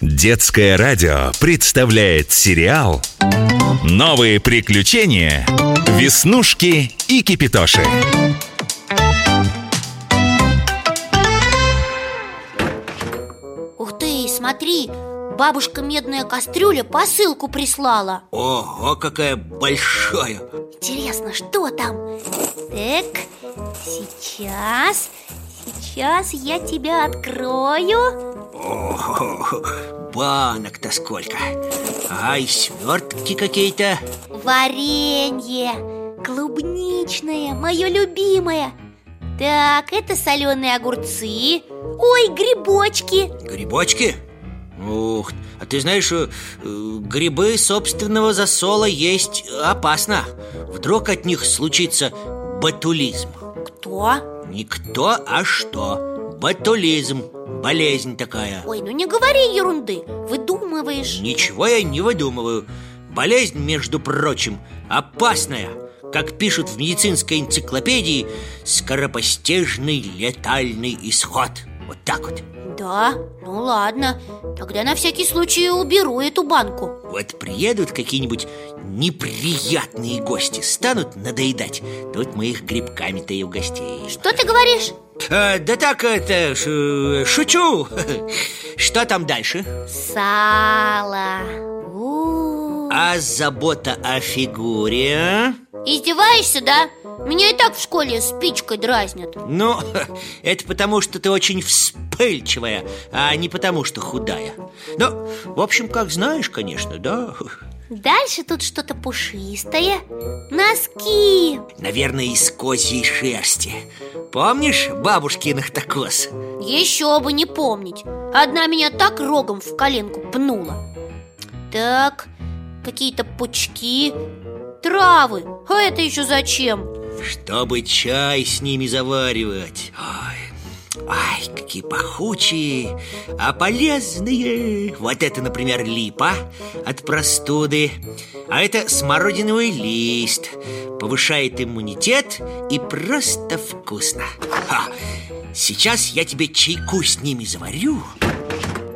Детское радио представляет сериал «Новые приключения. Веснушки и Кипитоши». Ух ты, смотри, бабушка медная кастрюля посылку прислала Ого, какая большая Интересно, что там? Так, сейчас, сейчас я тебя открою О, банок-то сколько. А и свертки какие-то. Варенье, клубничное, мое любимое. Так, это соленые огурцы. Ой, грибочки. Грибочки? Ух, а ты знаешь, э, грибы собственного засола есть опасно. Вдруг от них случится ботулизм Кто? Не кто, а что Ботулизм, болезнь такая. Ой, ну не говори ерунды, выдумываешь. Ничего я не выдумываю. Болезнь, между прочим, опасная. Как пишут в медицинской энциклопедии Скоропостижный летальный исход. Вот так вот. Да, ну ладно. Тогда на всякий случай уберу эту банку. Вот приедут какие-нибудь неприятные гости Станут надоедать. Тут мы их грибками-то и угостим. Что ты говоришь? А, Да так это, ш- шучу Что там дальше? Сало У-у-у. А забота о фигуре? Издеваешься, да? Меня и так в школе спичкой дразнят Ну, это потому, что ты очень вспыльчивая, а не потому, что худая Ну, в общем, как знаешь, конечно, да Дальше тут что-то пушистое. Носки. Наверное, из козьей шерсти. Помнишь бабушкиных такос? Еще бы не помнить. Одна меня так рогом в коленку пнула. Так, какие-то пучки. Травы. А это еще зачем? Чтобы чай с ними заваривать. Ой, ай, какие пахучие, а полезные. Вот это, например, липа от простуды. А это смородиновый лист. Повышает иммунитет и просто вкусно. Ха, Сейчас я тебе чайку с ними заварю.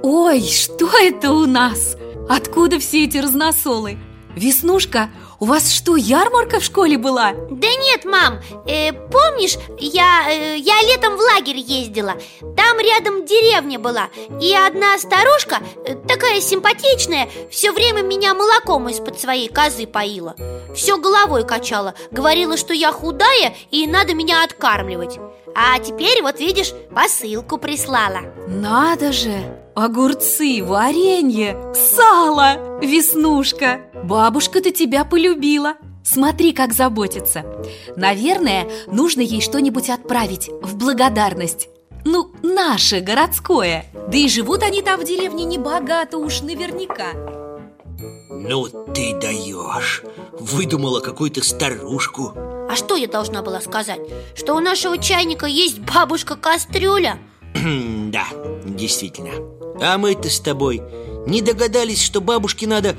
Ой, что это у нас? Откуда все эти разносолы? Веснушка, у вас что, ярмарка в школе была? Да нет, мам, э, помнишь, я, э, я летом в лагерь ездила. Там рядом деревня была. И одна старушка, э, такая симпатичная Все время меня молоком из-под своей козы поила. Все головой качала. Говорила, что я худая и надо меня откармливать. А теперь, вот видишь, посылку прислала. Надо же! Огурцы, варенье, сало, веснушка. Бабушка-то тебя полюбила Смотри, как заботится. Наверное, нужно ей что-нибудь отправить в благодарность. Ну, наше, городское. Да и живут они там в деревне небогато уж наверняка. Ну ты даешь. Выдумала какую-то старушку. А что я должна была сказать? Что у нашего чайника есть бабушка-кастрюля? Да, действительно. А мы-то с тобой не догадались, что бабушке надо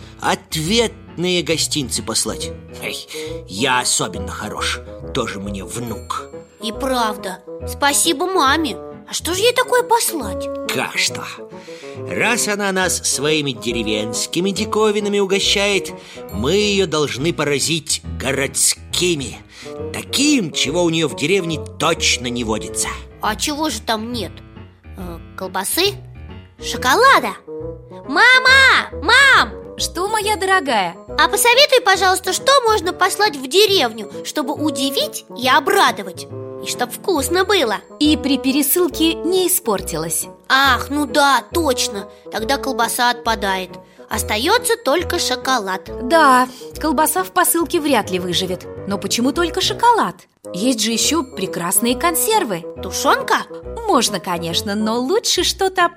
ответные гостинцы послать Эй, Я особенно хорош, тоже мне внук И правда, спасибо маме А что же ей такое послать? Как что? Раз она нас своими деревенскими диковинами угощает Мы ее должны поразить городскими Таким, чего у нее в деревне точно не водится А чего же там нет? Э, колбасы? Шоколада? Мама! Мам! Что, моя дорогая? А посоветуй, пожалуйста, что можно послать в деревню, чтобы удивить и обрадовать И чтоб вкусно было. И при пересылке не испортилась Ах, ну да, точно. Тогда колбаса отпадает. Остается только шоколад. Да, колбаса в посылке вряд ли выживет. Но почему только шоколад? Есть же еще прекрасные консервы. Тушенка? Можно, конечно, но лучше что-то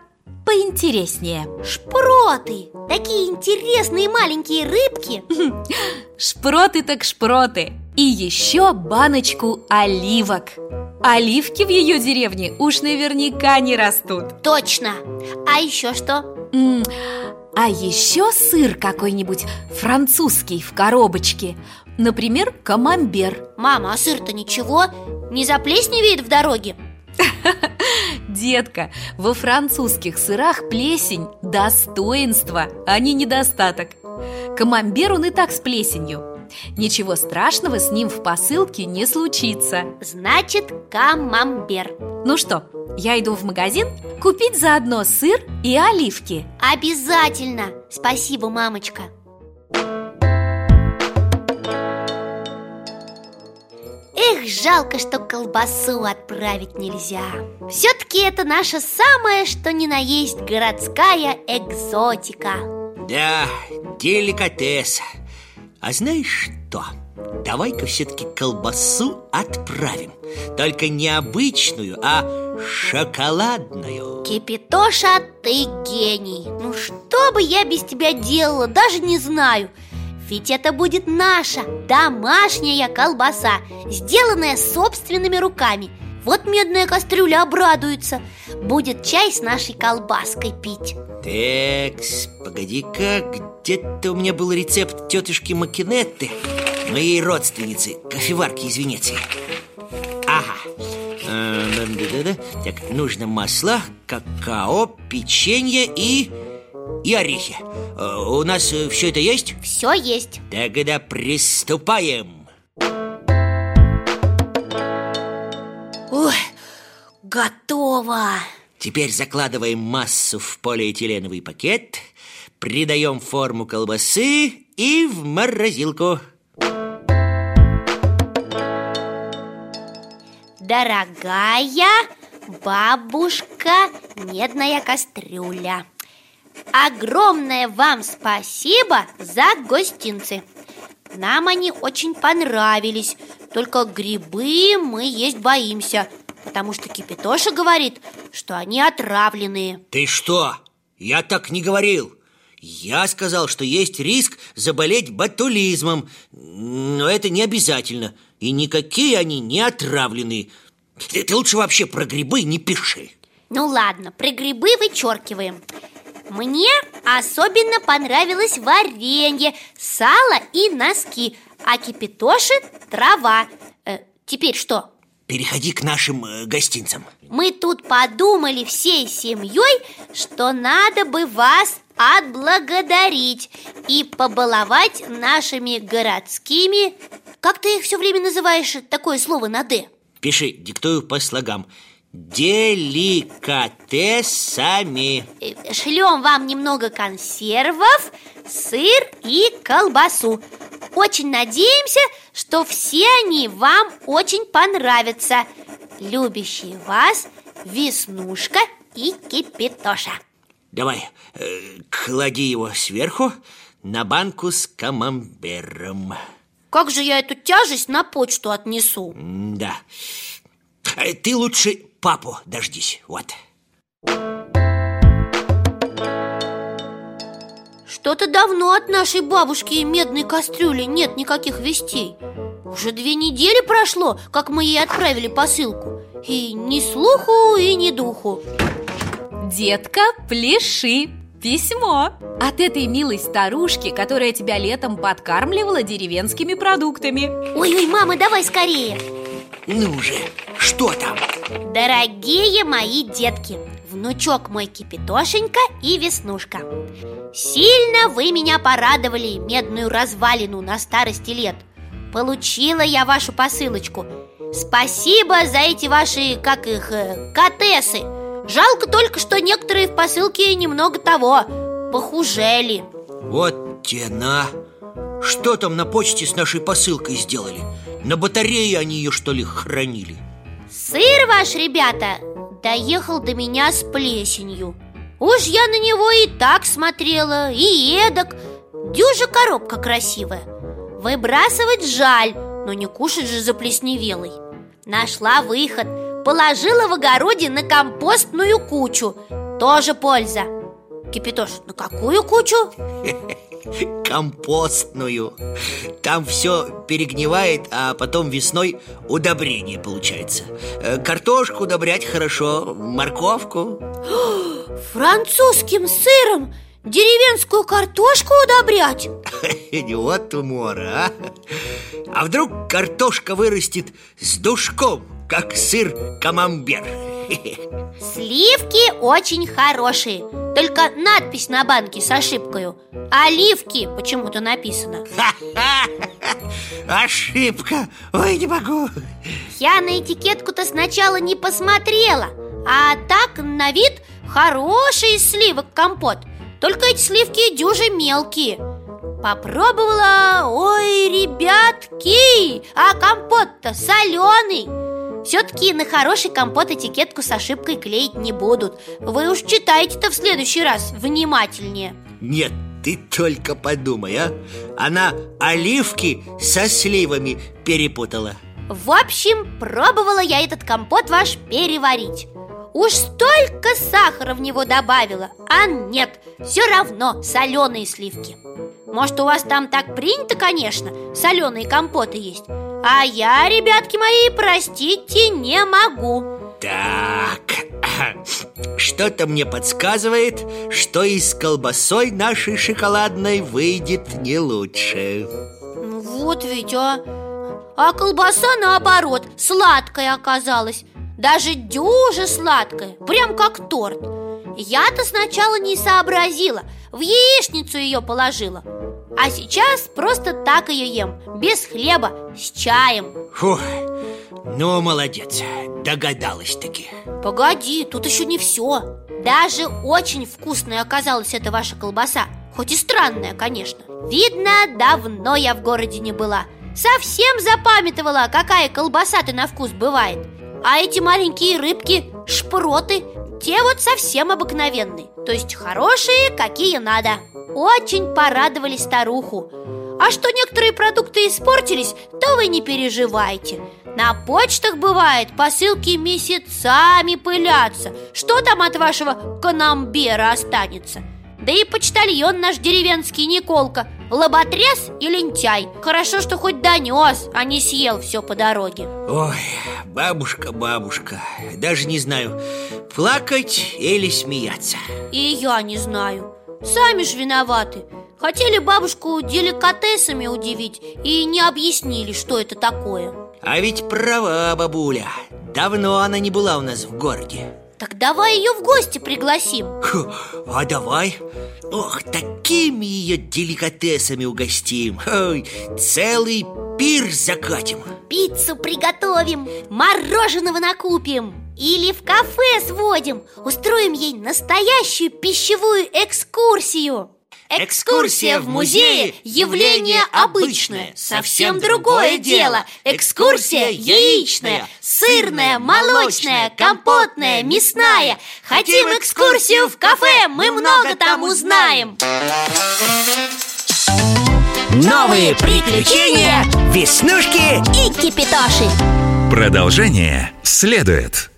поинтереснее Шпроты! Такие интересные маленькие рыбки Шпроты так шпроты И еще баночку оливок Оливки в ее деревне уж наверняка не растут Точно! А еще что? М, А еще сыр какой-нибудь французский в коробочке Например, камамбер Мама, а сыр-то ничего? Не заплесневеет в дороге? Детка, во французских сырах плесень – достоинство, а не недостаток. Камамбер он и так с плесенью. Ничего страшного с ним в посылке не случится. Значит, камамбер. Ну что, я иду в магазин купить заодно сыр и оливки. Обязательно! Спасибо, мамочка Эх, жалко, что колбасу отправить нельзя. Все-таки это наша самая, что ни на есть городская экзотика. Да, деликатес. А знаешь что? Давай-ка все-таки колбасу отправим. Только не обычную, а шоколадную. Кипитоша, ты гений. Ну что бы я без тебя делала, даже не знаю ведь это будет наша домашняя колбаса, сделанная собственными руками. Вот медная кастрюля обрадуется. Будет чай с нашей колбаской пить. Так, погоди-ка, где-то у меня был рецепт тетушки Макинетты Моей родственницы, кофеварки из Венеции. Ага. Э, Так, нужно масло, какао, печенье и и орехи. Э, У нас э, все это есть? Все есть. Тогда приступаем. Ой, готово. Теперь закладываем массу в полиэтиленовый пакет Придаем форму колбасы и в морозилку. Дорогая бабушка медная кастрюля Огромное вам спасибо за гостинцы. Нам они очень понравились. Только грибы мы есть боимся Потому что Кипитоша говорит, что они отравленные. Ты что? Я так не говорил. Я сказал, что есть риск заболеть ботулизмом Но это не обязательно И никакие они не отравленные. Ты, ты лучше вообще про грибы не пиши. Ну ладно, про грибы вычеркиваем мне особенно понравилось варенье, сало и носки А кипятоши – трава э, Теперь что? Переходи к нашим э, гостинцам Мы тут подумали всей семьей, что надо бы вас отблагодарить И побаловать нашими городскими Как ты их все время называешь, такое слово на «д»? Пиши, диктую по слогам Деликатесами. Шлем вам немного консервов, сыр и колбасу. Очень надеемся, что все они вам очень понравятся. Любящие вас Веснушка и Кипитоша. Давай, э, клади его сверху на банку с камамбером. Как же я эту тяжесть на почту отнесу? Да Э, Ты лучше папу дождись, вот. Что-то давно от нашей бабушки и медной кастрюли нет никаких вестей. Уже две недели прошло, как мы ей отправили посылку. И ни слуху, и ни духу. Детка, пляши Письмо. От этой милой старушки, которая тебя летом подкармливала деревенскими продуктами. Ой-ой, мама, давай скорее. Ну же, что там? Дорогие мои детки, внучок мой Кипитошенька и Веснушка Сильно вы меня порадовали медную развалину на старости лет Получила я вашу посылочку Спасибо за эти ваши, как их, э, катесы Жалко только, что некоторые в посылке немного того, похужели Вот те на Что там на почте с нашей посылкой сделали? На батарее они ее, что ли, хранили? Сыр ваш, ребята, доехал до меня с плесенью. Уж я на него и так смотрела, и эдак. Дюжа коробка красивая. Выбрасывать жаль, но не кушать же заплесневелый Нашла выход, положила в огороде на компостную кучу. Тоже польза. Кипятош, на какую кучу? Компостную. Там все перегнивает, а потом весной удобрение получается. Э, Картошку удобрять хорошо, морковку. Французским сыром деревенскую картошку удобрять? Вот умора, а. А вдруг картошка вырастет с душком как сыр камамбер? Сливки очень хорошие Только надпись на банке с ошибкой. Оливки почему-то написано. Ошибка, ой, не могу. Я на этикетку-то сначала не посмотрела А так на вид хороший сливок компот. Только эти сливки дюжи мелкие. Попробовала, ой, ребятки, а компот-то соленый все-таки на хороший компот этикетку с ошибкой клеить не будут. Вы уж читайте-то в следующий раз внимательнее. Нет, ты только подумай, а. Она оливки со сливами перепутала. В общем, пробовала я этот компот ваш переварить Уж столько сахара в него добавила А нет, все равно соленые сливки. Может, у вас там так принято, конечно, соленые компоты есть? А я, ребятки мои, простите, не могу. Так, что-то мне подсказывает, что и с колбасой нашей шоколадной выйдет не лучше. Вот ведь, а. А колбаса, наоборот, сладкая оказалась даже дюже сладкая, прям как торт. Я-то сначала не сообразила, в яичницу ее положила. А сейчас просто так ее ем, без хлеба, с чаем. Фух, ну молодец, догадалась-таки Погоди, тут еще не все Даже очень вкусная оказалась эта ваша колбаса. Хоть и странная, конечно. Видно, давно я в городе не была. Совсем запамятовала, какая колбаса-то на вкус бывает а эти маленькие рыбки, шпроты, те вот совсем обыкновенные. То есть хорошие, какие надо. Очень порадовали старуху. А что некоторые продукты испортились, то вы не переживайте. На почтах бывает, посылки месяцами пылятся. Что там от вашего канамбера останется? Да и почтальон наш деревенский Николка Лоботряс и лентяй. Хорошо, что хоть донес, а не съел все по дороге. Ой, бабушка, бабушка Даже не знаю, плакать или смеяться. И я не знаю. Сами ж виноваты. Хотели бабушку деликатесами удивить И не объяснили, что это такое. А ведь права бабуля. Давно она не была у нас в городе так давай ее в гости пригласим. А давай? Ох, такими ее деликатесами угостим. Ой, Целый пир закатим. Пиццу приготовим, мороженого накупим Или в кафе сводим. Устроим ей настоящую пищевую экскурсию Экскурсия в музее – явление обычное, совсем другое дело. Экскурсия яичная, сырная, молочная, компотная, мясная. Хотим экскурсию в кафе, мы много там узнаем. Новые приключения, веснушки и кипитоши. Продолжение следует.